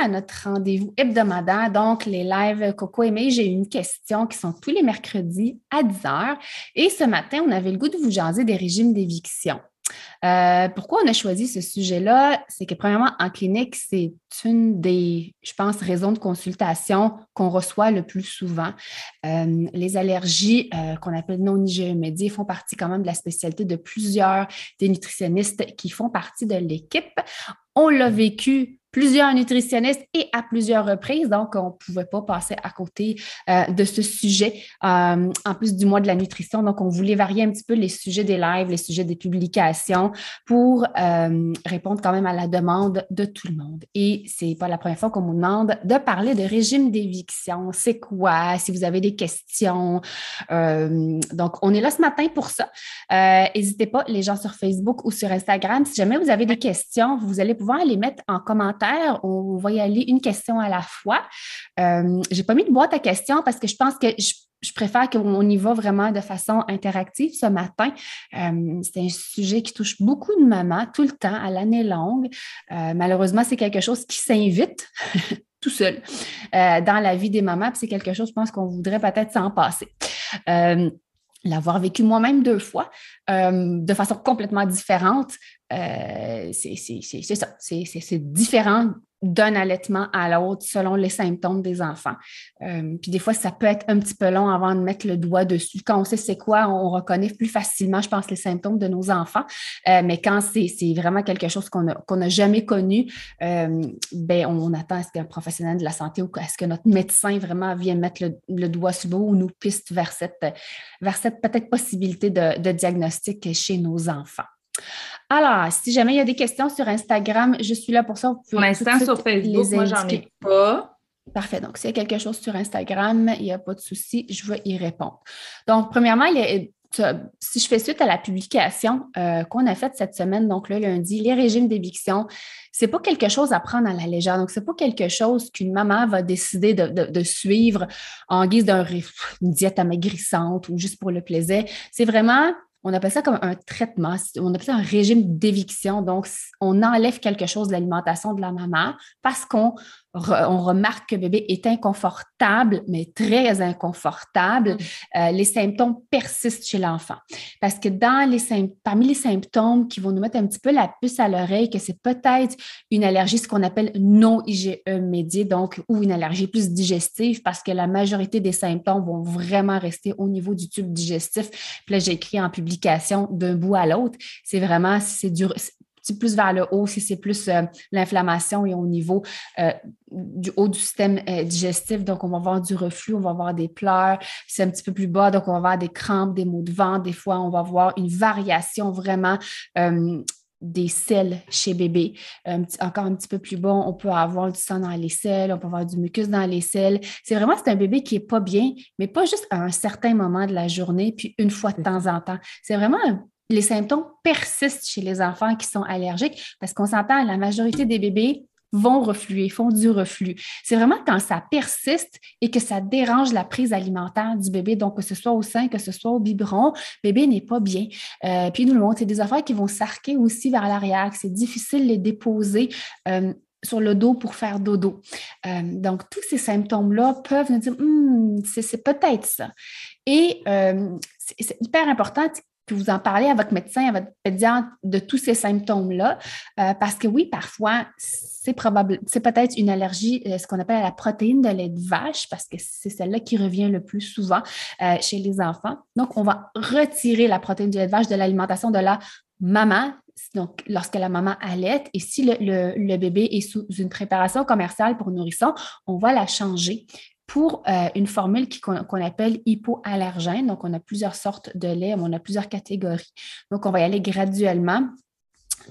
à notre rendez-vous hebdomadaire, donc les lives Coco et J'ai une question qui sont tous les mercredis à 10 h. Et ce matin, on avait le goût de vous jaser des régimes d'éviction. Euh, pourquoi on a choisi ce sujet-là? C'est que, premièrement, en clinique, c'est une des, je pense, raisons de consultation qu'on reçoit le plus souvent. Euh, les allergies euh, qu'on appelle non IgE font partie quand même de la spécialité de plusieurs des nutritionnistes qui font partie de l'équipe. On l'a vécu plusieurs nutritionnistes et à plusieurs reprises. Donc, on ne pouvait pas passer à côté euh, de ce sujet, euh, en plus du mois de la nutrition. Donc, on voulait varier un petit peu les sujets des lives, les sujets des publications pour euh, répondre quand même à la demande de tout le monde. Et c'est pas la première fois qu'on nous demande de parler de régime d'éviction. C'est quoi? Si vous avez des questions. donc, on est là ce matin pour ça. N'hésitez pas, les gens sur Facebook ou sur Instagram, si jamais vous avez des questions, vous allez pouvoir les mettre en commentaire on va y aller une question à la fois. Euh, je n'ai pas mis de boîte à questions parce que je pense que je, préfère qu'on y va vraiment de façon interactive ce matin. Euh, c'est un sujet qui touche beaucoup de mamans tout le temps, à l'année longue. Euh, malheureusement, c'est quelque chose qui s'invite tout seul dans la vie des mamans. C'est quelque chose, je pense, qu'on voudrait peut-être s'en passer l'avoir vécu moi-même deux fois de façon complètement différente, euh, c'est ça, c'est différent d'un allaitement à l'autre selon les symptômes des enfants. Euh, puis des fois, ça peut être un petit peu long avant de mettre le doigt dessus. Quand on sait c'est quoi, on reconnaît plus facilement, je pense, les symptômes de nos enfants. Euh, mais quand c'est vraiment quelque chose qu'on n'a jamais connu, ben, on, attend à ce qu'un professionnel de la santé ou à ce que notre médecin vraiment vienne mettre le, doigt sur le ou nous piste vers cette, vers cette peut-être possibilité de diagnostic chez nos enfants. Alors, si jamais il y a des questions sur Instagram, je suis là pour ça. Pour l'instant, sur Facebook, moi, j'en ai pas. Parfait. Donc, s'il y a quelque chose sur Instagram, il n'y a pas de souci, je vais y répondre. Donc, premièrement, si je fais suite à la publication euh, qu'on a faite cette semaine, donc le lundi, les régimes d'éviction, c'est pas quelque chose à prendre à la légère. Donc, c'est pas quelque chose qu'une maman va décider de, suivre en guise d'une diète amaigrissante ou juste pour le plaisir. C'est vraiment on appelle ça comme un traitement, on appelle ça un régime d'éviction. Donc, on enlève quelque chose de l'alimentation de la maman parce qu'on on remarque que bébé est inconfortable, mais très inconfortable. Mm. Euh, les symptômes persistent chez l'enfant. Parce que dans les parmi les symptômes qui vont nous mettre un petit peu la puce à l'oreille, que c'est peut-être une allergie, ce qu'on appelle non IgE médiée, donc, ou une allergie plus digestive, parce que la majorité des symptômes vont vraiment rester au niveau du tube digestif. Puis là, j'ai écrit en publication d'un bout à l'autre. C'est vraiment, c'est plus vers le haut, si c'est plus euh, l'inflammation et au niveau euh, du haut du système euh, digestif. Donc, on va avoir du reflux, on va avoir des pleurs. C'est un petit peu plus bas, donc on va avoir des crampes, des maux de ventre. Des fois, on va avoir une variation vraiment des selles chez bébé. encore un petit peu plus bas, on peut avoir du sang dans les selles, on peut avoir du mucus dans les selles. C'est vraiment, c'est un bébé qui n'est pas bien, mais pas juste à un certain moment de la journée, puis une fois de temps en temps. C'est vraiment un les symptômes persistent chez les enfants qui sont allergiques parce qu'on s'entend, la majorité des bébés vont refluer, font du reflux. C'est vraiment quand ça persiste et que ça dérange la prise alimentaire du bébé, donc que ce soit au sein, que ce soit au biberon, bébé n'est pas bien. Euh, puis nous, le monde, c'est des affaires qui vont s'arquer aussi vers l'arrière, c'est difficile de les déposer. Euh, sur le dos pour faire dodo. Euh, donc, tous ces symptômes-là peuvent nous dire, hmm, c'est peut-être ça. Et c'est hyper important que vous en parlez à votre médecin, à votre pédiatre de tous ces symptômes-là, euh, parce que oui, parfois, c'est probable, c'est peut-être une allergie, euh, ce qu'on appelle la protéine de lait de vache, parce que c'est celle-là qui revient le plus souvent euh, chez les enfants. Donc, on va retirer la protéine du lait de vache de l'alimentation de la maman, donc lorsque la maman allait, et si le, le, bébé est sous une préparation commerciale pour nourrisson, on va la changer pour euh, une formule qu'on appelle hypoallergène. Donc, on a plusieurs sortes de lait, on a plusieurs catégories. Donc, on va y aller graduellement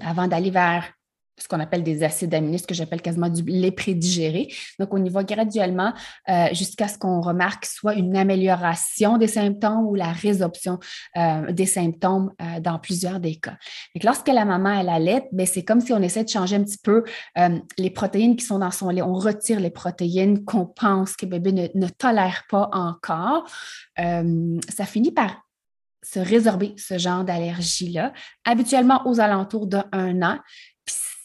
avant d'aller vers ce qu'on appelle des acides aminés, ce que j'appelle quasiment du lait prédigéré. Donc, on y va graduellement euh, jusqu'à ce qu'on remarque soit une amélioration des symptômes ou la résorption euh, des symptômes euh, dans plusieurs des cas. Donc, lorsque la maman elle allait, ben, c'est comme si on essaie de changer un petit peu les protéines qui sont dans son lait. On retire les protéines qu'on pense que bébé ne, ne tolère pas encore. ça finit par se résorber ce genre d'allergie-là, habituellement aux alentours d'un an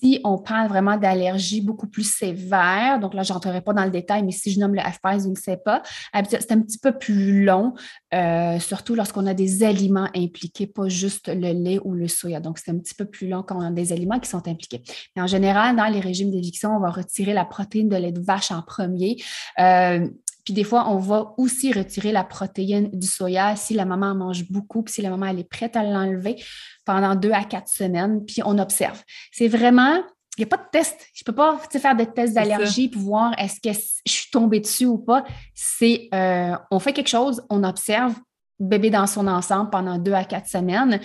si on parle vraiment d'allergies beaucoup plus sévères, donc là, je n'entrerai pas dans le détail, mais si je nomme le FPAS ou le CEPA, c'est un petit peu plus long, euh, surtout lorsqu'on a des aliments impliqués, pas juste le lait ou le soya. Donc, c'est un petit peu plus long quand on a des aliments qui sont impliqués. Mais en général, dans les régimes d'éviction, on va retirer la protéine de lait de vache en premier. Euh, puis des fois, on va aussi retirer la protéine du soya si la maman mange beaucoup, puis si la maman elle est prête à l'enlever pendant deux à quatre semaines, puis on observe. C'est vraiment, il n'y a pas de test. Je ne peux pas faire des tests d'allergie pour voir est-ce que je suis tombée dessus ou pas. C'est, euh, on fait quelque chose, on observe bébé dans son ensemble pendant deux à quatre semaines.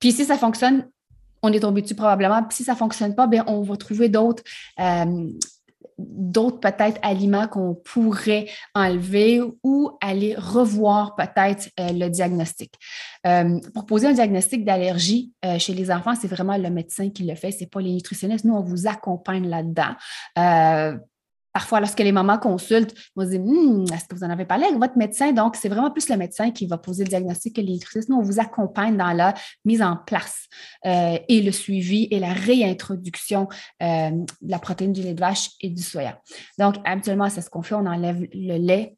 Puis si ça fonctionne, on est tombé dessus probablement. Puis si ça ne fonctionne pas, bien, on va trouver d'autres euh, d'autres peut-être aliments qu'on pourrait enlever ou aller revoir peut-être euh, le diagnostic. Euh, pour poser un diagnostic d'allergie euh, chez les enfants, c'est vraiment le médecin qui le fait, ce n'est pas les nutritionnistes. Nous, on vous accompagne là-dedans. Parfois, lorsque les mamans consultent, on se dit hmm, Est-ce que vous en avez parlé votre médecin? Donc, c'est vraiment plus le médecin qui va poser le diagnostic que les nutritionnistes. Nous, on vous accompagne dans la mise en place euh, et le suivi et la réintroduction euh, de la protéine du lait de vache et du soya. Donc, habituellement, c'est ce qu'on fait on enlève le lait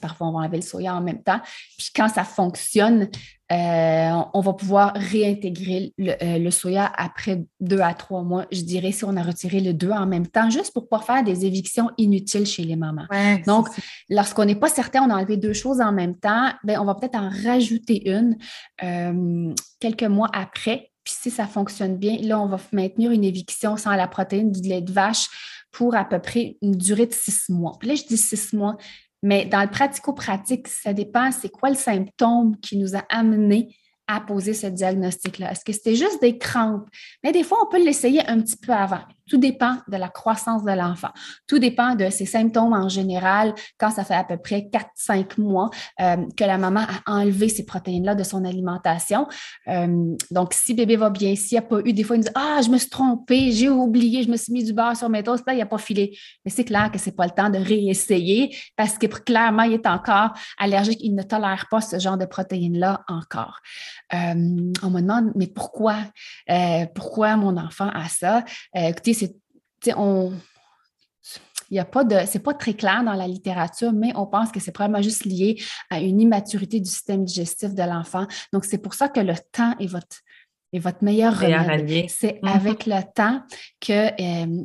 Parfois, on va enlever le soya en même temps. Puis quand ça fonctionne, euh, on va pouvoir réintégrer euh, le, soya après deux à trois mois, je dirais, si on a retiré le deux en même temps, juste pour ne pas faire des évictions inutiles chez les mamans. Donc, lorsqu'on n'est pas certain, on a enlevé deux choses en même temps, bien, on va peut-être en rajouter une euh, quelques mois après. Puis si ça fonctionne bien, là, on va maintenir une éviction sans la protéine du lait de vache pour à peu près une durée de six mois. Puis là, je dis six mois, mais dans le pratico-pratique, ça dépend, c'est quoi le symptôme qui nous a amené à poser ce diagnostic-là? Est-ce que c'était juste des crampes? Mais des fois, on peut l'essayer un petit peu avant. Tout dépend de la croissance de l'enfant. Tout dépend de ses symptômes en général quand ça fait à peu près 4-5 mois euh, que la maman a enlevé ces protéines-là de son alimentation. Euh, donc, si bébé va bien, s'il n'y a pas eu, des fois, il nous dit Ah, je me suis trompée, j'ai oublié, je me suis mis du beurre sur mes toasts, là, il n'a pas filé. Mais c'est clair que ce n'est pas le temps de réessayer parce que clairement, il est encore allergique, il ne tolère pas ce genre de protéines-là encore. Euh, on me demande, mais pourquoi? pourquoi mon enfant a ça? écoutez, on, il n'y a pas de, c'est pas très clair dans la littérature, mais on pense que c'est probablement juste lié à une immaturité du système digestif de l'enfant. Donc, c'est pour ça que le temps est votre, est votre meilleur remède. C'est mm-hmm. avec le temps que euh,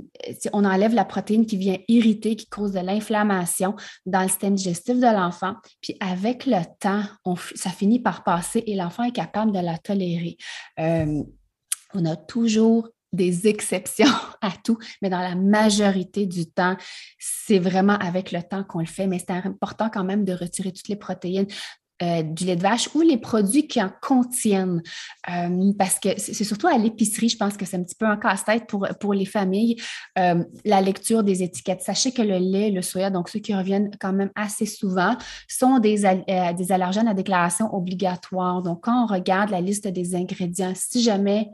on enlève la protéine qui vient irriter, qui cause de l'inflammation dans le système digestif de l'enfant. Puis avec le temps, on, ça finit par passer et l'enfant est capable de la tolérer. Euh, on a toujours des exceptions à tout, mais dans la majorité du temps, c'est vraiment avec le temps qu'on le fait. Mais c'est important quand même de retirer toutes les protéines. Euh, du lait de vache ou les produits qui en contiennent. Euh, parce que c'est surtout à l'épicerie, je pense que c'est un petit peu un casse-tête pour, pour les familles, euh, la lecture des étiquettes. Sachez que le lait, le soya, donc ceux qui reviennent quand même assez souvent, sont des, des allergènes à déclaration obligatoire. Donc, quand on regarde la liste des ingrédients, si jamais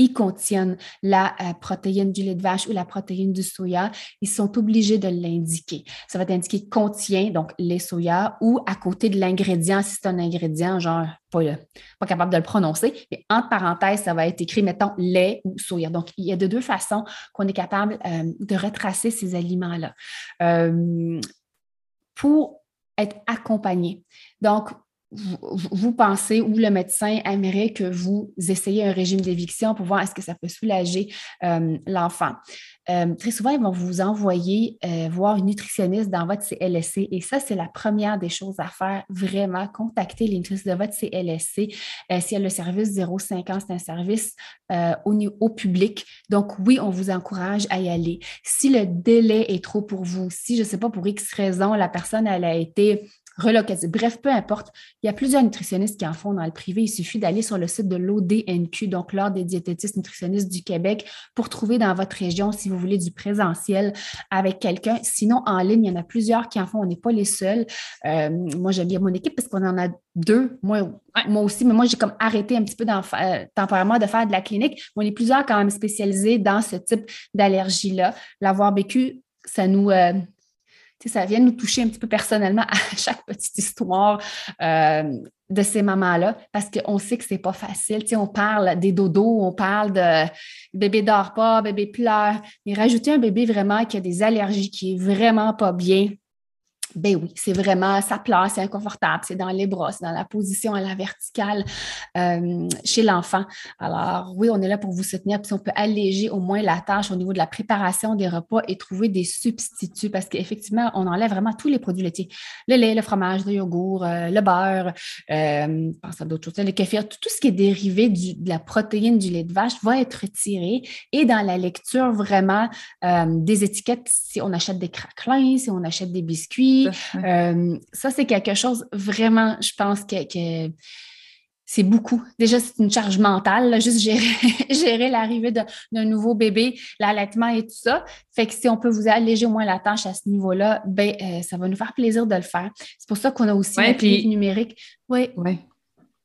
ils contiennent la euh, protéine du lait de vache ou la protéine du soya, ils sont obligés de l'indiquer. Ça va être indiqué contient, donc lait soya, ou à côté de l'ingrédient, si c'est un ingrédient, genre pas, pas, capable de le prononcer, mais entre parenthèses, ça va être écrit, mettons, lait ou soya. Donc, il y a de deux façons qu'on est capable euh, de retracer ces aliments-là. Euh, pour être accompagné. Donc, vous, pensez ou le médecin aimerait que vous essayiez un régime d'éviction pour voir est-ce que ça peut soulager euh, l'enfant. Euh, très souvent, ils vont vous envoyer euh, voir une nutritionniste dans votre CLSC et ça, c'est la première des choses à faire, vraiment, contacter les de votre CLSC. si elle le service 050, c'est un service au, au public. Donc, oui, on vous encourage à y aller. Si le délai est trop pour vous, si, je ne sais pas, pour X raison, la personne, elle a été relocaliser. Bref, peu importe. Il y a plusieurs nutritionnistes qui en font dans le privé. Il suffit d'aller sur le site de l'ODNQ, donc l'Ordre des diététistes nutritionnistes du Québec, pour trouver dans votre région, si vous voulez, du présentiel avec quelqu'un. Sinon, en ligne, il y en a plusieurs qui en font. On n'est pas les seuls. Euh, moi, j'aime bien mon équipe parce qu'on en a deux. Moi, moi aussi, mais moi, j'ai comme arrêté un petit peu euh, temporairement de faire de la clinique. On est plusieurs quand même spécialisés dans ce type d'allergie-là. L'avoir vécu, ça nous, euh, ça vient nous toucher un petit peu personnellement à chaque petite histoire euh, de ces mamans-là, parce qu'on sait que c'est pas facile. on parle des dodos, on parle de bébé dort pas, bébé pleure, mais rajouter un bébé vraiment qui a des allergies, qui est vraiment pas bien, ben oui, c'est vraiment, sa place, c'est inconfortable, c'est dans les bras, c'est dans la position à la verticale euh, chez l'enfant. Alors oui, on est là pour vous soutenir, puis on peut alléger au moins la tâche au niveau de la préparation des repas et trouver des substituts parce qu'effectivement, on enlève vraiment tous les produits laitiers. Le lait, le fromage, le yogourt, euh, le beurre, euh, pense à d'autres choses, le kéfir, tout, ce qui est dérivé de la protéine du lait de vache va être retiré et dans la lecture vraiment des étiquettes, si on achète des craquelins, si on achète des biscuits, euh, ça, c'est quelque chose vraiment, je pense que, c'est beaucoup. Déjà, c'est une charge mentale, juste gérer, l'arrivée d'un nouveau bébé, l'allaitement et tout ça. Fait que si on peut vous alléger au moins la tâche à ce niveau-là, ben, euh, ça va nous faire plaisir de le faire. C'est pour ça qu'on a aussi ouais, puis... numérique. Oui. Ouais.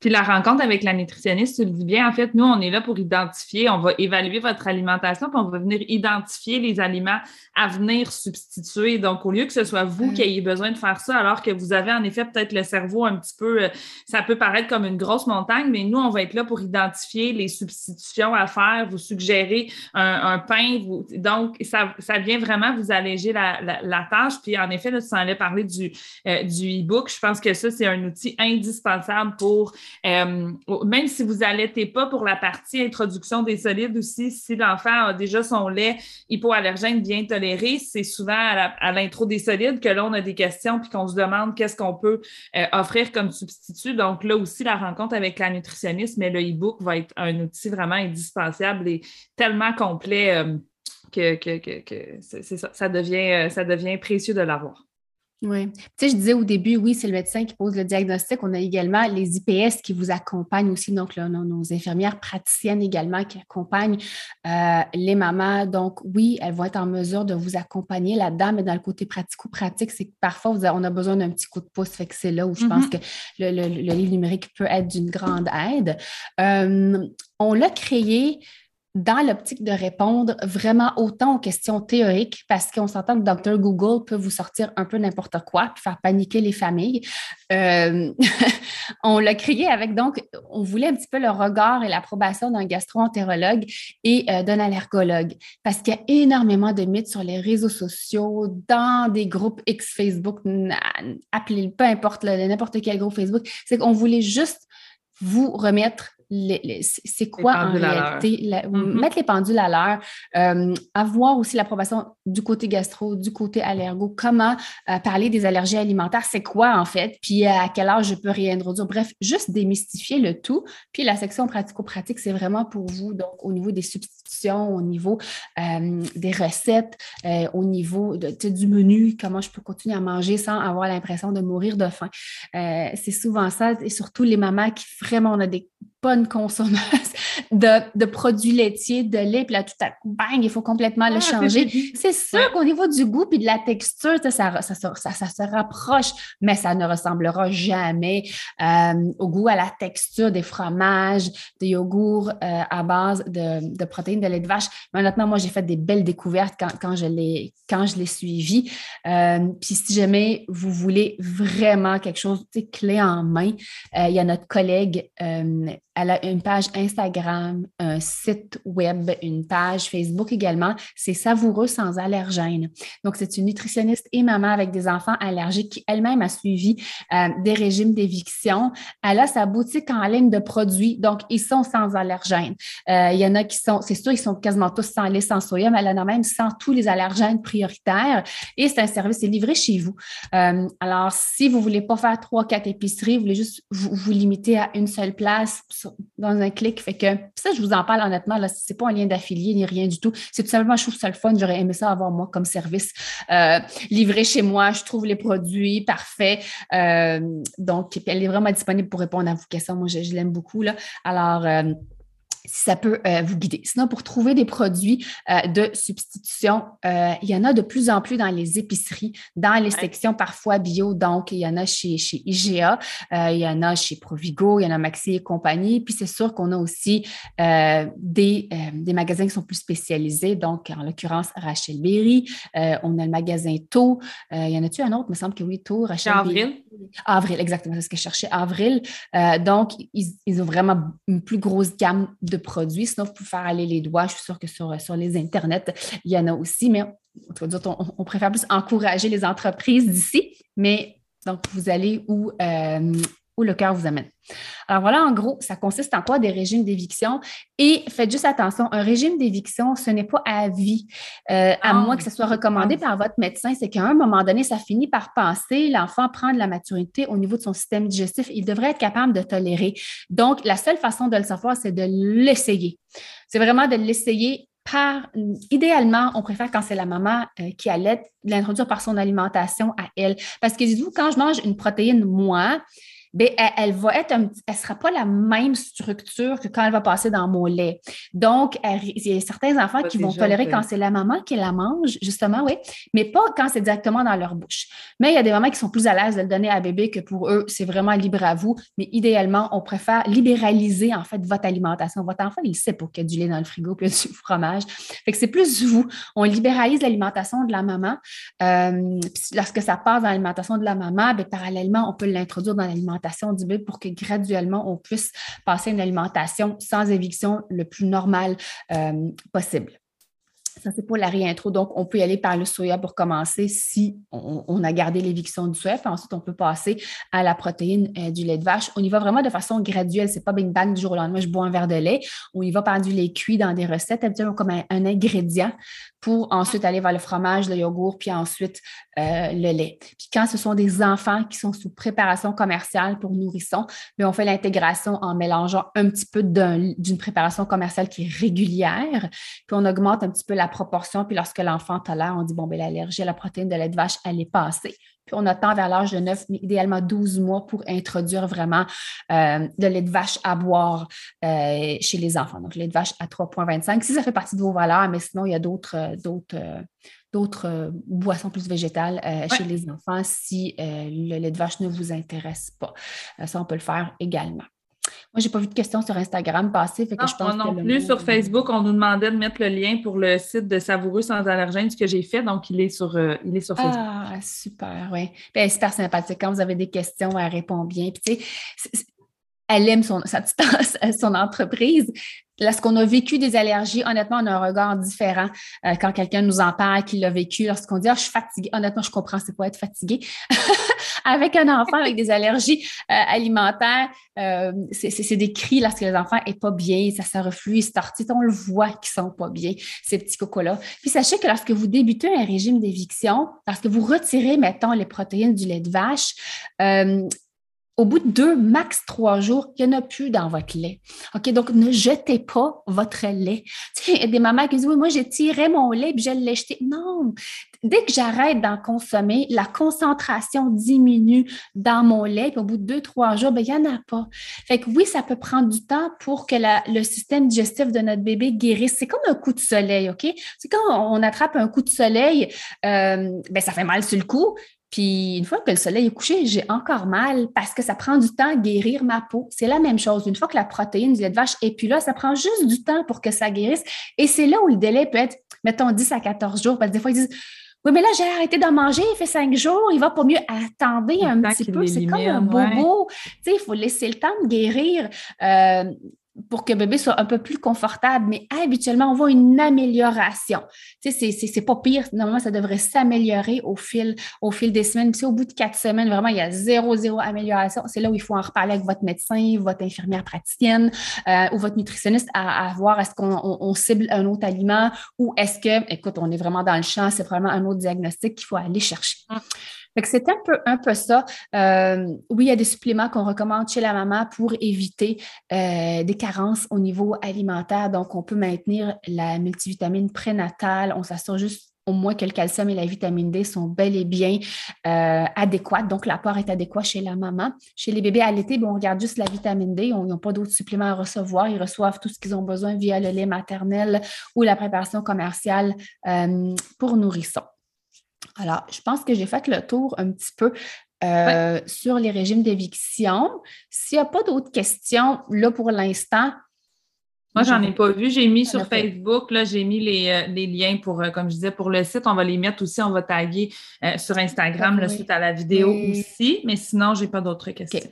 Puis la rencontre avec la nutritionniste, tu le dis bien, en fait, nous, on est là pour identifier, on va évaluer votre alimentation, puis on va venir identifier les aliments à venir substituer. Donc, au lieu que ce soit vous qui ayez besoin de faire ça, alors que vous avez en effet peut-être le cerveau un petit peu, euh, ça peut paraître comme une grosse montagne, mais nous, on va être là pour identifier les substitutions à faire, vous suggérer un, pain. donc, ça, ça vient vraiment vous alléger la, tâche. Puis, en effet, là, tu en allais parler du, euh, du e-book. Je pense que ça, c'est un outil indispensable pour euh, même si vous n'allaitez pas pour la partie introduction des solides aussi, si l'enfant a déjà son lait hypoallergène bien toléré, c'est souvent à l'intro des solides que là, on a des questions puis qu'on se demande qu'est-ce qu'on peut euh, offrir comme substitut. Donc là aussi, la rencontre avec la nutritionniste, mais le e-book va être un outil vraiment indispensable et tellement complet euh, que, ça, devient, ça devient précieux de l'avoir. Oui. Tu sais, je disais au début, oui, c'est le médecin qui pose le diagnostic. On a également les IPS qui vous accompagnent aussi, donc là, nos, infirmières praticiennes également qui accompagnent euh, les mamans. Donc, oui, elles vont être en mesure de vous accompagner là-dedans, mais dans le côté pratico-pratique, c'est que parfois, on a besoin d'un petit coup de pouce. Fait que c'est là où je pense mm-hmm. que le, livre numérique peut être d'une grande aide. Euh, on l'a créé dans l'optique de répondre vraiment autant aux questions théoriques, parce qu'on s'entend que Dr. Google peut vous sortir un peu n'importe quoi, puis faire paniquer les familles. Euh, on l'a créé avec, donc, on voulait un petit peu le regard et l'approbation d'un gastro-entérologue et euh, d'un allergologue, parce qu'il y a énormément de mythes sur les réseaux sociaux, dans des groupes X Facebook, appelez peu importe, n'importe quel groupe Facebook, c'est qu'on voulait juste vous remettre c'est quoi en réalité, mm-hmm. mettre les pendules à l'heure, euh, avoir aussi l'approbation du côté gastro, du côté allergo, comment euh, parler des allergies alimentaires, c'est quoi en fait, puis à quel âge je peux réintroduire, bref, juste démystifier le tout. Puis la section pratico-pratique, c'est vraiment pour vous, donc au niveau des substitutions, au niveau euh, des recettes, au niveau de, du menu, comment je peux continuer à manger sans avoir l'impression de mourir de faim. c'est souvent ça, et surtout les mamans qui vraiment ont des bonne consommeuse de, produits laitiers, de lait, puis là, tout à coup, bang, il faut complètement le ah, changer. C'est sûr qu'au niveau du goût puis de la texture, ça, ça, ça, ça, se rapproche, mais ça ne ressemblera jamais euh, au goût, à la texture des fromages, des yogourts euh, à base de, de, protéines de lait de vache. Mais honnêtement, moi, j'ai fait des belles découvertes quand, quand je l'ai suivi. Euh, puis si jamais vous voulez vraiment quelque chose clé en main, il y a notre collègue elle a une page Instagram, un site web, une page Facebook également. C'est Savoureux sans allergène. Donc, c'est une nutritionniste et maman avec des enfants allergiques qui elle-même a suivi euh, des régimes d'éviction. Elle a sa boutique en ligne de produits. Donc, ils sont sans allergènes. Euh, il y en a qui sont, c'est sûr, ils sont quasiment tous sans lait, sans soya, mais elle en a même sans tous les allergènes prioritaires. Et c'est un service, c'est livré chez vous. Euh, alors, si vous voulez pas faire trois, quatre épiceries, vous voulez juste vous limiter à une seule place dans un clic. Fait que ça, je vous en parle honnêtement, là, c'est pas un lien d'affilié ni rien du tout. C'est tout simplement, je trouve ça le fun. J'aurais aimé ça avoir moi comme service euh, livré chez moi. Je trouve les produits parfaits. Euh, donc, elle est vraiment disponible pour répondre à vos questions. Moi, je, l'aime beaucoup. Là. Alors, euh, si ça peut euh, vous guider. Sinon, pour trouver des produits euh, de substitution, euh, il y en a de plus en plus dans les épiceries, dans les sections parfois bio. Donc, il y en a chez, chez IGA, il y en a chez Provigo, il y en a Maxi et compagnie. Puis, c'est sûr qu'on a aussi des, des, magasins qui sont plus spécialisés. Donc, en l'occurrence, Rachel Berry. on a le magasin Tau. il y en a-tu un autre? Il me semble que oui, Tau, Rachel Avril. Avril, exactement, c'est ce que je cherchais. Avril. donc, ils, ils ont vraiment une plus grosse gamme de produits. Sinon, vous pouvez faire aller les doigts. Je suis sûre que sur, sur les Internets, il y en a aussi, mais on, préfère plus encourager les entreprises d'ici. Mais donc, vous allez où, euh, où le cœur vous amène. Alors voilà, en gros, ça consiste en quoi? Des régimes d'éviction? Et faites juste attention, un régime d'éviction, ce n'est pas à vie, euh, à ah, moins que ce soit recommandé par votre médecin. C'est qu'à un moment donné, ça finit par passer, l'enfant prend de la maturité au niveau de son système digestif, il devrait être capable de tolérer. Donc, la seule façon de le savoir, c'est de l'essayer. C'est vraiment de l'essayer par, idéalement, on préfère quand c'est la maman euh, qui allait l'introduire par son alimentation à elle. Parce que dites-vous, quand je mange une protéine, moi, ben, elle, va être elle ne sera pas la même structure que quand elle va passer dans mon lait. Donc, il y a certains enfants qui vont tolérer quand c'est la maman qui la mange, justement, oui, mais pas quand c'est directement dans leur bouche. Mais il y a des mamans qui sont plus à l'aise de le donner à bébé que pour eux, c'est vraiment libre à vous. Mais idéalement, on préfère libéraliser, en fait, votre alimentation. Votre enfant, il sait pas qu'il y a du lait dans le frigo puis du fromage. Fait que c'est plus vous. On libéralise l'alimentation de la maman. Euh, lorsque ça passe dans l'alimentation de la maman, bien, parallèlement, on peut l'introduire dans l'alimentation du bébé pour que graduellement, on puisse passer une alimentation sans éviction le plus normale euh, possible. Ça, c'est pour la réintro. Donc, on peut y aller par le soya pour commencer si on, a gardé l'éviction du soya. Puis ensuite, on peut passer à la protéine euh, du lait de vache. On y va vraiment de façon graduelle. C'est pas bing bang du jour au lendemain, je bois un verre de lait. On y va par du lait cuit dans des recettes, habituellement comme un, ingrédient pour ensuite aller vers le fromage, le yogourt, puis ensuite euh, le lait. Puis quand ce sont des enfants qui sont sous préparation commerciale pour nourrissons, bien, on fait l'intégration en mélangeant un petit peu d'une préparation commerciale qui est régulière, puis on augmente un petit peu la proportion. Puis lorsque l'enfant tolère, on dit, bon, ben, l'allergie à la protéine de lait de vache, elle est passée. Puis on attend vers l'âge de 9, mais idéalement 12 mois pour introduire vraiment euh, de lait de vache à boire euh, chez les enfants. Donc, lait de vache à 3,25 si ça fait partie de vos valeurs, mais sinon, il y a d'autres, euh, d'autres, d'autres boissons plus végétales chez les enfants si le lait de vache ne vous intéresse pas. ça, on peut le faire également. Moi, je n'ai pas vu de questions sur Instagram passer. Fait que je pense non plus. Sur Facebook, on nous demandait de mettre le lien pour le site de Savoureux sans allergène, ce que j'ai fait. Donc, il est sur, euh, il est sur Facebook. Ah, super, oui. Ben, super sympathique. Quand vous avez des questions, elle répond bien. Puis, tu sais, elle aime son, entreprise. Lorsqu'on a vécu des allergies, honnêtement, on a un regard différent euh, quand quelqu'un nous en parle, qu'il l'a vécu. Lorsqu'on dit ah, je suis fatiguée, honnêtement, je comprends, c'est pas être fatigué. avec un enfant avec des allergies euh, alimentaires, euh, c'est des cris lorsque les enfants n'est pas bien, ça se reflue, se tortille, on le voit qu'ils sont pas bien, ces petits cocos-là. Puis sachez que lorsque vous débutez un régime d'éviction, lorsque vous retirez, mettons, les protéines du lait de vache, au bout de deux, max trois jours, il n'y en a plus dans votre lait. OK? Donc, ne jetez pas votre lait. Tu sais, il y a des mamans qui disent Oui, moi, j'ai tiré mon lait et je l'ai jeté. Non. Dès que j'arrête d'en consommer, la concentration diminue dans mon lait. Puis au bout de deux, trois jours, ben, il n'y en a pas. Fait que oui, ça peut prendre du temps pour que le système digestif de notre bébé guérisse. C'est comme un coup de soleil, OK? C'est quand on attrape un coup de soleil, euh, ben, ça fait mal sur le coup, puis une fois que le soleil est couché, j'ai encore mal parce que ça prend du temps à guérir ma peau. C'est la même chose. Une fois que la protéine du lait de vache est puis là, ça prend juste du temps pour que ça guérisse. Et c'est là où le délai peut être, mettons, 10 à 14 jours. Parce que des fois, ils disent Oui, mais là, j'ai arrêté d'en manger, il fait cinq jours, il va pas mieux. Attendez un petit peu, c'est comme un bobo. Tu sais, il faut laisser le temps de guérir. Euh, pour que bébé soit un peu plus confortable, mais habituellement, on voit une amélioration. Tu sais, c'est pas pire. Normalement, ça devrait s'améliorer au fil, des semaines. Puis au bout de quatre semaines, vraiment, il y a zéro, zéro amélioration. C'est là où il faut en reparler avec votre médecin, votre infirmière praticienne euh, ou votre nutritionniste à, voir est-ce qu'on cible un autre aliment ou est-ce que, écoute, on est vraiment dans le champ, c'est vraiment un autre diagnostic qu'il faut aller chercher. C'est un peu, un peu ça. Euh, oui, il y a des suppléments qu'on recommande chez la maman pour éviter euh, des carences au niveau alimentaire. Donc, on peut maintenir la multivitamine prénatale. On s'assure juste au moins que le calcium et la vitamine D sont bel et bien euh, adéquats. Donc, l'apport est adéquat chez la maman. Chez les bébés l'été, on regarde juste la vitamine D. Ils n'ont pas d'autres suppléments à recevoir. Ils reçoivent tout ce qu'ils ont besoin via le lait maternel ou la préparation commerciale pour nourrissons. Alors, je pense que j'ai fait le tour un petit peu euh, sur les régimes d'éviction. S'il n'y a pas d'autres questions, là, pour l'instant, moi, j'en ai pas vu. J'ai mis sur Facebook, là, j'ai mis les, euh, liens pour, euh, comme je disais, pour le site. On va les mettre aussi, on va taguer sur Instagram le suite à la vidéo aussi. Mais sinon, je n'ai pas d'autres questions.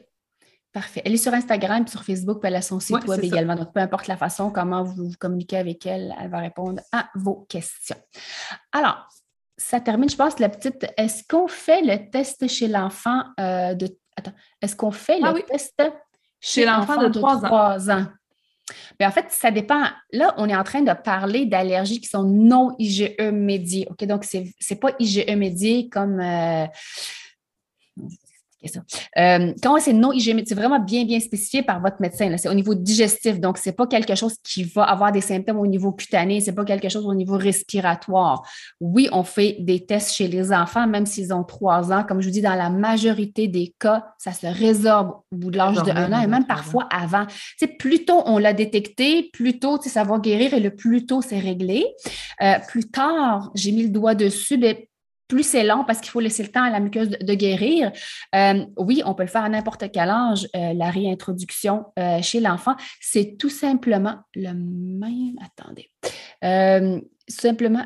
Parfait. Elle est sur Instagram et sur Facebook, puis elle a son site web également. Donc, peu importe la façon, comment vous, vous communiquez avec elle, elle va répondre à vos questions. Alors, ça termine, je pense, la petite. Est-ce qu'on fait le test chez l'enfant euh, de. Attends, est-ce qu'on fait le ah test chez, l'enfant de 3 ans? Mais en fait, ça dépend. Là, on est en train de parler d'allergies qui sont non IgE médiées. OK? Donc, ce n'est pas IgE médié comme. Euh, euh, quand c'est non hygiénique, c'est vraiment bien, bien spécifié par votre médecin. C'est au niveau digestif. Donc, ce n'est pas quelque chose qui va avoir des symptômes au niveau cutané, ce n'est pas quelque chose au niveau respiratoire. Oui, on fait des tests chez les enfants, même s'ils ont trois ans. Comme je vous dis, dans la majorité des cas, ça se résorbe au bout de l'âge de un an et même parfois avant. C'est plus tôt on l'a détecté, plus tôt ça va guérir et le plus tôt c'est réglé. Euh, plus tard, j'ai mis le doigt dessus, mais ben, plus c'est long parce qu'il faut laisser le temps à la muqueuse de, guérir. Euh, oui, on peut le faire à n'importe quel âge, euh, la réintroduction euh, chez l'enfant. C'est tout simplement le même. Attendez. simplement,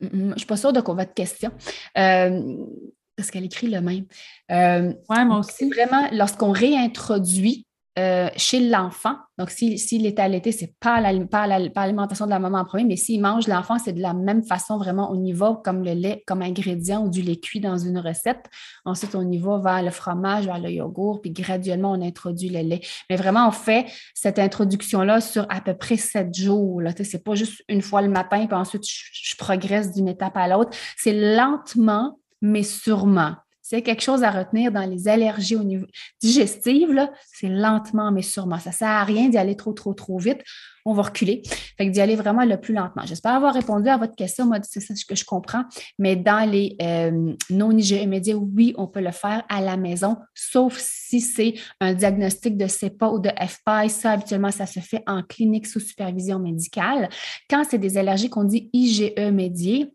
mm, mm, je ne suis pas sûre de quoi votre question. parce qu'elle écrit le même. oui, moi aussi. C'est vraiment lorsqu'on réintroduit euh, chez l'enfant, donc s'il est allaité, ce n'est pas l'alimentation de la maman en premier, mais s'il mange l'enfant, c'est de la même façon vraiment au niveau comme le lait comme ingrédient ou du lait cuit dans une recette. Ensuite, on y va vers le fromage, vers le yogourt, puis graduellement, on introduit le lait. Mais vraiment, on fait cette introduction-là sur à peu près sept jours. Ce n'est pas juste une fois le matin, puis ensuite, je progresse d'une étape à l'autre. C'est lentement, mais sûrement. S'il y a quelque chose à retenir dans les allergies au niveau digestives, c'est lentement mais sûrement. Ça ne sert à rien d'y aller trop, trop, trop vite. On va reculer. Fait que d'y aller vraiment le plus lentement. J'espère avoir répondu à votre question. Moi, c'est ça que je comprends. Mais dans les euh, non-IgE immédiats, oui, on peut le faire à la maison, sauf si c'est un diagnostic de CEPA ou de FPI. Ça, habituellement, ça se fait en clinique sous supervision médicale. Quand c'est des allergies qu'on dit IgE médiées,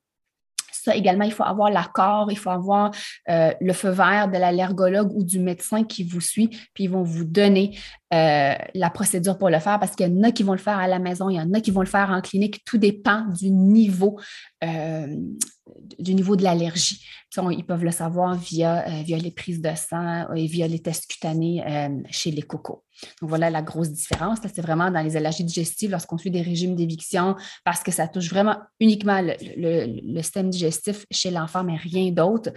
également, il faut avoir l'accord, il faut avoir euh, le feu vert de l'allergologue ou du médecin qui vous suit, puis ils vont vous donner euh, la procédure pour le faire parce qu'il y en a qui vont le faire à la maison, il y en a qui vont le faire en clinique. Tout dépend du niveau, euh, du niveau de l'allergie. Ils peuvent le savoir via, via les prises de sang et via les tests cutanés chez les cocos. Donc voilà la grosse différence. C'est vraiment dans les allergies digestives lorsqu'on suit des régimes d'éviction parce que ça touche vraiment uniquement le, système digestif chez l'enfant, mais rien d'autre.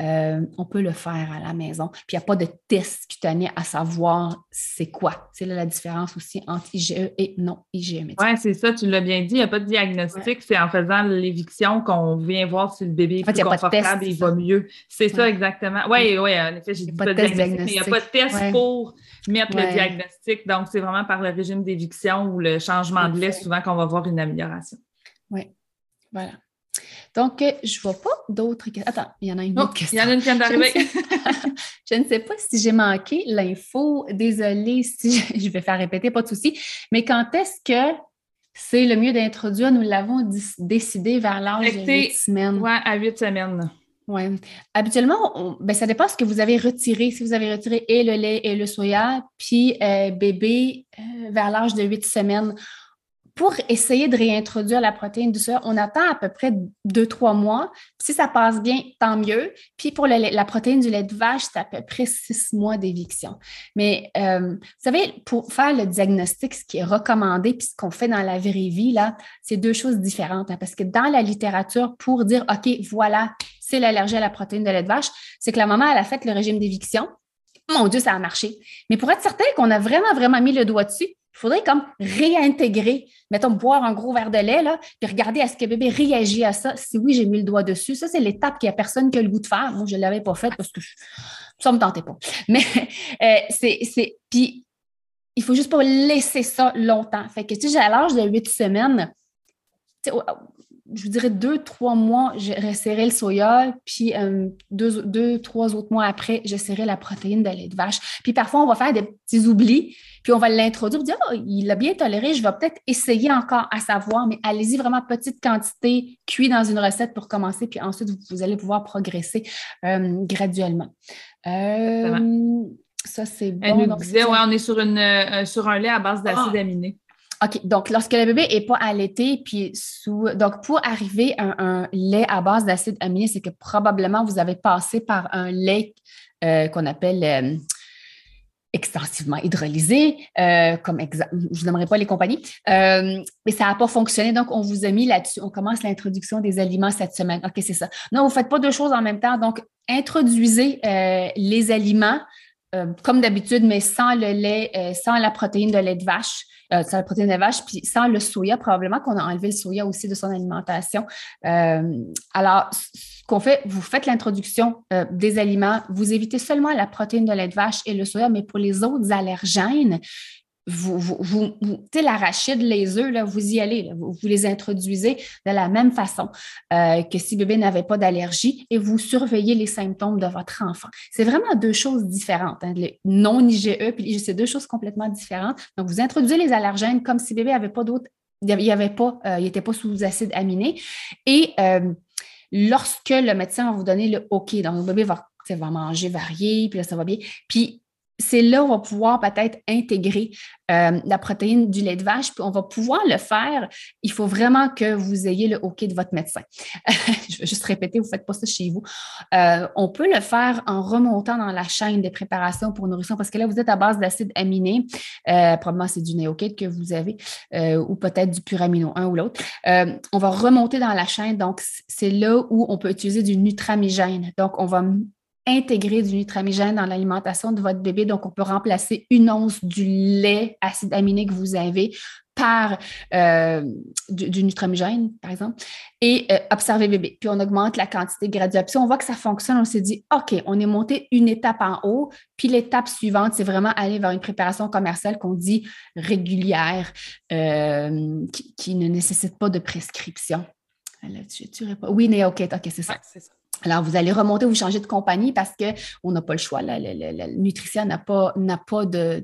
Euh, on peut le faire à la maison. Puis il n'y a pas de test cutané à savoir c'est quoi. C'est là la différence aussi entre IgE et non IgE. Oui, c'est ça, tu l'as bien dit. Il n'y a pas de diagnostic. C'est en faisant l'éviction qu'on vient voir si le bébé est plus confortable et il va mieux. C'est ça exactement. Oui, oui, en effet, j'ai dit pas de diagnostic, mais il n'y a pas de test pour mettre le diagnostic. Donc, c'est vraiment par le régime d'éviction ou le changement de lait souvent qu'on va voir une amélioration. Oui, voilà. Donc, euh, je ne vois pas d'autres questions. Attends, il y en a une autre question. Il y en a une qui vient d'arriver. Je ne sais pas si j'ai manqué l'info. Désolée si je vais faire répéter, pas de souci. Mais quand est-ce que c'est le mieux d'introduire? Nous l'avons décidé vers l'âge de 8 semaines. Oui, à 8 semaines. Oui. Habituellement, ben, ça dépend de ce que vous avez retiré. Si vous avez retiré et le lait et le soya, puis euh, bébé euh, vers l'âge de 8 semaines, pour essayer de réintroduire la protéine du soya, on attend à peu près deux, trois mois. Si ça passe bien, tant mieux. Puis pour la protéine du lait de vache, c'est à peu près six mois d'éviction. Mais euh, vous savez, pour faire le diagnostic, ce qui est recommandé, puis ce qu'on fait dans la vraie vie, là, c'est deux choses différentes. Hein, parce que dans la littérature, pour dire, OK, voilà, c'est l'allergie à la protéine de lait de vache, c'est que la maman, elle a fait le régime d'éviction. Mon Dieu, ça a marché. Mais pour être certain qu'on a vraiment, vraiment mis le doigt dessus, il faudrait comme réintégrer, mettons, boire un gros verre de lait, là, puis regarder à ce que bébé réagit à ça. Si oui, j'ai mis le doigt dessus. Ça, c'est l'étape qu'il n'y a personne qui a le goût de faire. Moi, je ne l'avais pas faite parce que ça ne me tentait pas. Mais euh, c'est. Puis, il faut juste pas laisser ça longtemps. Fait que, tu sais, à l'âge de huit semaines, je vous dirais deux, trois mois, je resserrais le soya, puis euh, deux, deux, trois autres mois après, je serrais la protéine de lait de vache. Puis parfois, on va faire des petits oublis, puis on va l'introduire, dire, oh, il a bien toléré, je vais peut-être essayer encore à savoir, mais allez-y vraiment petite quantité, cuit dans une recette pour commencer, puis ensuite, vous, allez pouvoir progresser euh, graduellement. Euh, ça, c'est bon. Elle nous disait, ouais, on est sur, une, sur un lait à base d'acide ah! aminé. OK, donc lorsque le bébé n'est pas allaité, puis sous. Donc, pour arriver à un, lait à base d'acide aminé, c'est que probablement vous avez passé par un lait euh, qu'on appelle euh, extensivement hydrolysé, euh, comme je n'aimerais pas les compagnies, mais ça n'a pas fonctionné. Donc, on vous a mis là-dessus. On commence l'introduction des aliments cette semaine. OK, c'est ça. Non, vous ne faites pas deux choses en même temps. Donc, introduisez les aliments comme d'habitude, mais sans le lait, sans la protéine de lait de vache euh, sans la protéine de vache, puis sans le soya, probablement qu'on a enlevé le soya aussi de son alimentation. Euh, alors, ce qu'on fait, vous faites l'introduction euh, des aliments, vous évitez seulement la protéine de lait de vache et le soya, mais pour les autres allergènes, vous, vous, vous, l'arachide, les œufs, là, vous y allez, vous, les introduisez de la même façon euh, que si bébé n'avait pas d'allergie et vous surveillez les symptômes de votre enfant. C'est vraiment deux choses différentes. Hein, non-IgE, puis c'est deux choses complètement différentes. Donc, vous introduisez les allergènes comme si bébé n'avait pas d'autres, il n'était pas, euh, il pas sous acide aminé. Et euh, lorsque le médecin va vous donner le OK, donc le bébé va, va manger varié, puis là, ça va bien. Puis c'est là où on va pouvoir peut-être intégrer euh, la protéine du lait de vache, puis on va pouvoir le faire. Il faut vraiment que vous ayez le OK de votre médecin. Je vais juste répéter, vous ne faites pas ça chez vous. Euh, on peut le faire en remontant dans la chaîne des préparations pour nourrisson, parce que là, vous êtes à base d'acide aminé. Euh, probablement, c'est du néokate que vous avez, ou peut-être du puramino, un ou l'autre. on va remonter dans la chaîne. Donc, c'est là où on peut utiliser du nutramigène. Donc, on va intégrer du nutramigène dans l'alimentation de votre bébé. Donc, on peut remplacer une once du lait acide aminé que vous avez par euh, du, nutramigène, par exemple, et euh, observer bébé. Puis on augmente la quantité graduelle. Puis on voit que ça fonctionne, on s'est dit, OK, on est monté une étape en haut, puis l'étape suivante, c'est vraiment aller vers une préparation commerciale qu'on dit régulière, euh, qui, ne nécessite pas de prescription. Tu, tu oui, mais OK, OK, c'est ça. Alors, vous allez remonter, vous changer de compagnie parce qu'on n'a pas le choix. La, nutrition n'a pas, pas de,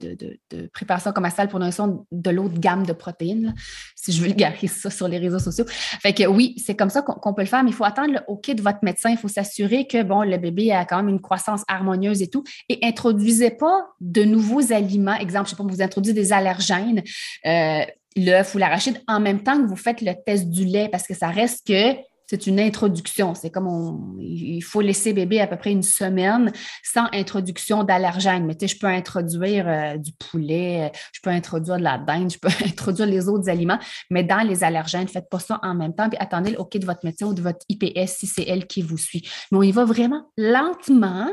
préparation commerciale pour son de l'autre gamme de protéines, si je vulgarise ça sur les réseaux sociaux. Fait que oui, c'est comme ça qu'on peut le faire, mais il faut attendre le OK de votre médecin. Il faut s'assurer que bon, le bébé a quand même une croissance harmonieuse et tout. Et introduisez pas de nouveaux aliments. Exemple, je sais pas, vous introduisez des allergènes. Euh, l'œuf ou l'arachide en même temps que vous faites le test du lait parce que ça reste que c'est une introduction. C'est comme on, il faut laisser bébé à peu près une semaine sans introduction d'allergènes. Mais tu sais, je peux introduire euh, du poulet, je peux introduire de la dinde, je peux introduire les autres aliments, mais dans les allergènes, faites pas ça en même temps. Puis attendez le OK de votre médecin ou de votre IPS si c'est elle qui vous suit. Mais on y va vraiment lentement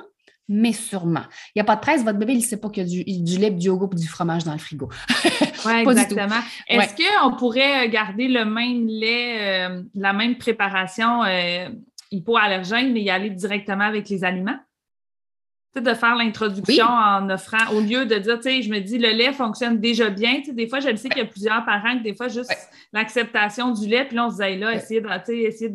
mais sûrement. Il n'y a pas de presse, votre bébé, il ne sait pas qu'il y a du, lait, du yogourt ou du fromage dans le frigo. oui, exactement. Est-ce qu'on pourrait garder le même lait, euh, la même préparation euh, hypoallergène, mais y aller directement avec les aliments? De faire l'introduction en offrant, au lieu de dire, tu sais, je me dis, le lait fonctionne déjà bien. des fois, je le sais qu'il y a plusieurs parents que des fois, juste l'acceptation du lait, puis là, on se disait, là, essayer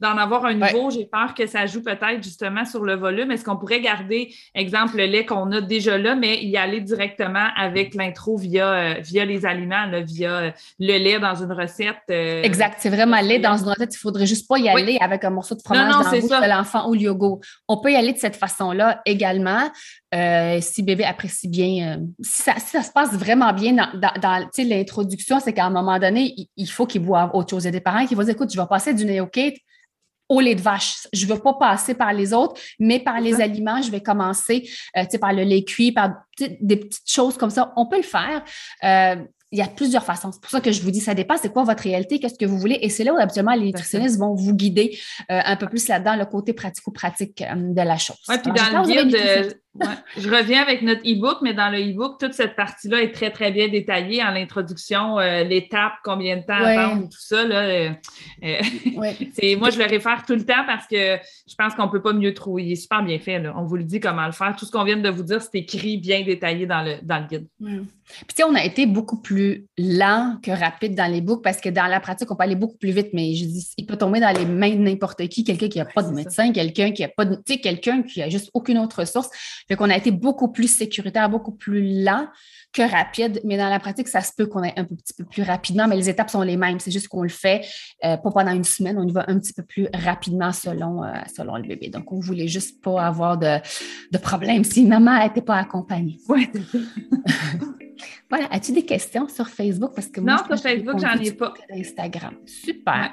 d'en avoir un nouveau. J'ai peur que ça joue peut-être justement sur le volume. Est-ce qu'on pourrait garder, exemple, le lait qu'on a déjà là, mais y aller directement avec l'intro via, euh, via les aliments, via euh, le lait dans une recette? Euh, exact. C'est vraiment lait dans une recette. Il ne faudrait juste pas y aller avec un morceau de fromage dans le de l'enfant ou le yogourt. On peut y aller de cette façon-là également également, euh, si bébé apprécie bien, euh, si, ça, se passe vraiment bien dans, l'introduction, c'est qu'à un moment donné, il, faut qu'il boive autre chose. Il y a des parents qui vont dire, écoute, je vais passer du néocate au lait de vache. Je ne veux pas passer par les autres, mais par les aliments, je vais commencer euh, par le lait cuit, par des petites choses comme ça. On peut le faire il y a plusieurs façons. C'est pour ça que je vous dis, ça dépend, c'est quoi votre réalité, qu'est-ce que vous voulez. Et c'est là où habituellement les nutritionnistes vont vous guider euh, un peu plus là-dedans, le côté pratico-pratique euh, de la chose. Oui, puis dans le guide, je reviens avec notre e-book, mais dans le e-book, toute cette partie-là est très, très bien détaillée en l'introduction, euh, l'étape, combien de temps attendre, tout ça. Là, euh, euh, moi, je le réfère tout le temps parce que je pense qu'on ne peut pas mieux trouver. Il est super bien fait. On vous le dit comment le faire. Tout ce qu'on vient de vous dire, c'est écrit, bien détaillé dans le, dans le guide. Puis, tu sais, on a été beaucoup plus lent que rapide dans les books parce que dans la pratique, on peut aller beaucoup plus vite, mais je dis, il peut tomber dans les mains de n'importe qui, quelqu'un qui n'a pas de médecin, quelqu'un qui n'a pas de, tu sais, quelqu'un qui a juste aucune autre ressource. Fait qu'on a été beaucoup plus sécuritaire, beaucoup plus lent que rapide, mais dans la pratique, ça se peut qu'on aille un petit peu plus rapidement, mais les étapes sont les mêmes. C'est juste qu'on le fait euh, pas pendant une semaine, on y va un petit peu plus rapidement selon, euh, selon le bébé. Donc, on voulait juste pas avoir de, de problème si maman n'était pas accompagnée. Oui. voilà. As-tu des questions sur Facebook? Parce que non, sur Facebook, j'en ai pas. Instagram. Super.